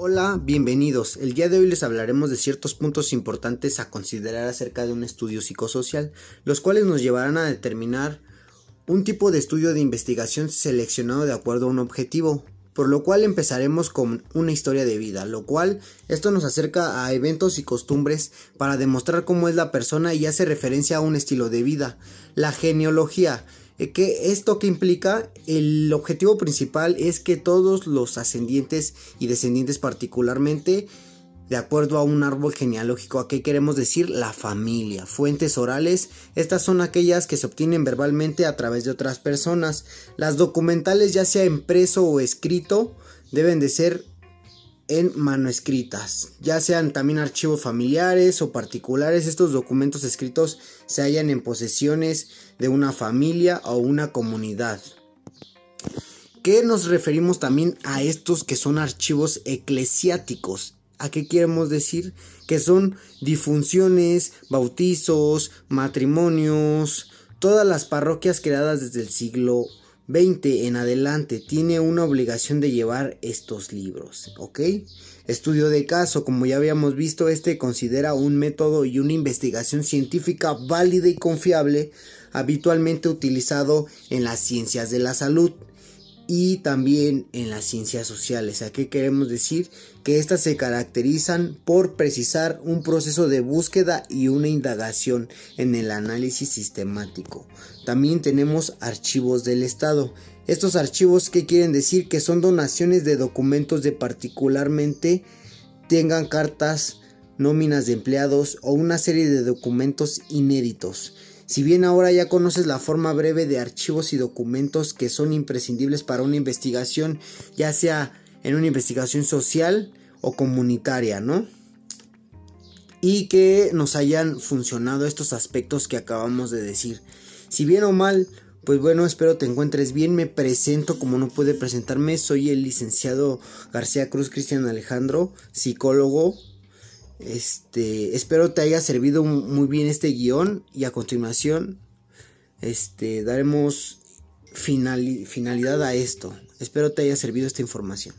Hola, bienvenidos. El día de hoy les hablaremos de ciertos puntos importantes a considerar acerca de un estudio psicosocial, los cuales nos llevarán a determinar un tipo de estudio de investigación seleccionado de acuerdo a un objetivo, por lo cual empezaremos con una historia de vida, lo cual esto nos acerca a eventos y costumbres para demostrar cómo es la persona y hace referencia a un estilo de vida. La genealogía que esto que implica el objetivo principal es que todos los ascendientes y descendientes particularmente de acuerdo a un árbol genealógico, ¿a qué queremos decir? La familia. Fuentes orales, estas son aquellas que se obtienen verbalmente a través de otras personas. Las documentales, ya sea impreso o escrito, deben de ser en manuscritas, ya sean también archivos familiares o particulares, estos documentos escritos se hallan en posesiones de una familia o una comunidad. ¿Qué nos referimos también a estos que son archivos eclesiásticos? ¿A qué queremos decir? Que son difunciones, bautizos, matrimonios, todas las parroquias creadas desde el siglo 20 en adelante tiene una obligación de llevar estos libros, ¿ok? Estudio de caso, como ya habíamos visto, este considera un método y una investigación científica válida y confiable, habitualmente utilizado en las ciencias de la salud y también en las ciencias sociales. ¿A qué queremos decir? Que estas se caracterizan por precisar un proceso de búsqueda y una indagación en el análisis sistemático. También tenemos archivos del Estado. Estos archivos, ¿qué quieren decir? Que son donaciones de documentos de particularmente tengan cartas, nóminas de empleados o una serie de documentos inéditos. Si bien ahora ya conoces la forma breve de archivos y documentos que son imprescindibles para una investigación, ya sea en una investigación social o comunitaria, ¿no? Y que nos hayan funcionado estos aspectos que acabamos de decir. Si bien o mal, pues bueno, espero te encuentres bien. Me presento como no puede presentarme. Soy el licenciado García Cruz Cristian Alejandro, psicólogo, este, espero te haya servido muy bien este guion y a continuación este, daremos finalidad a esto. Espero te haya servido esta información.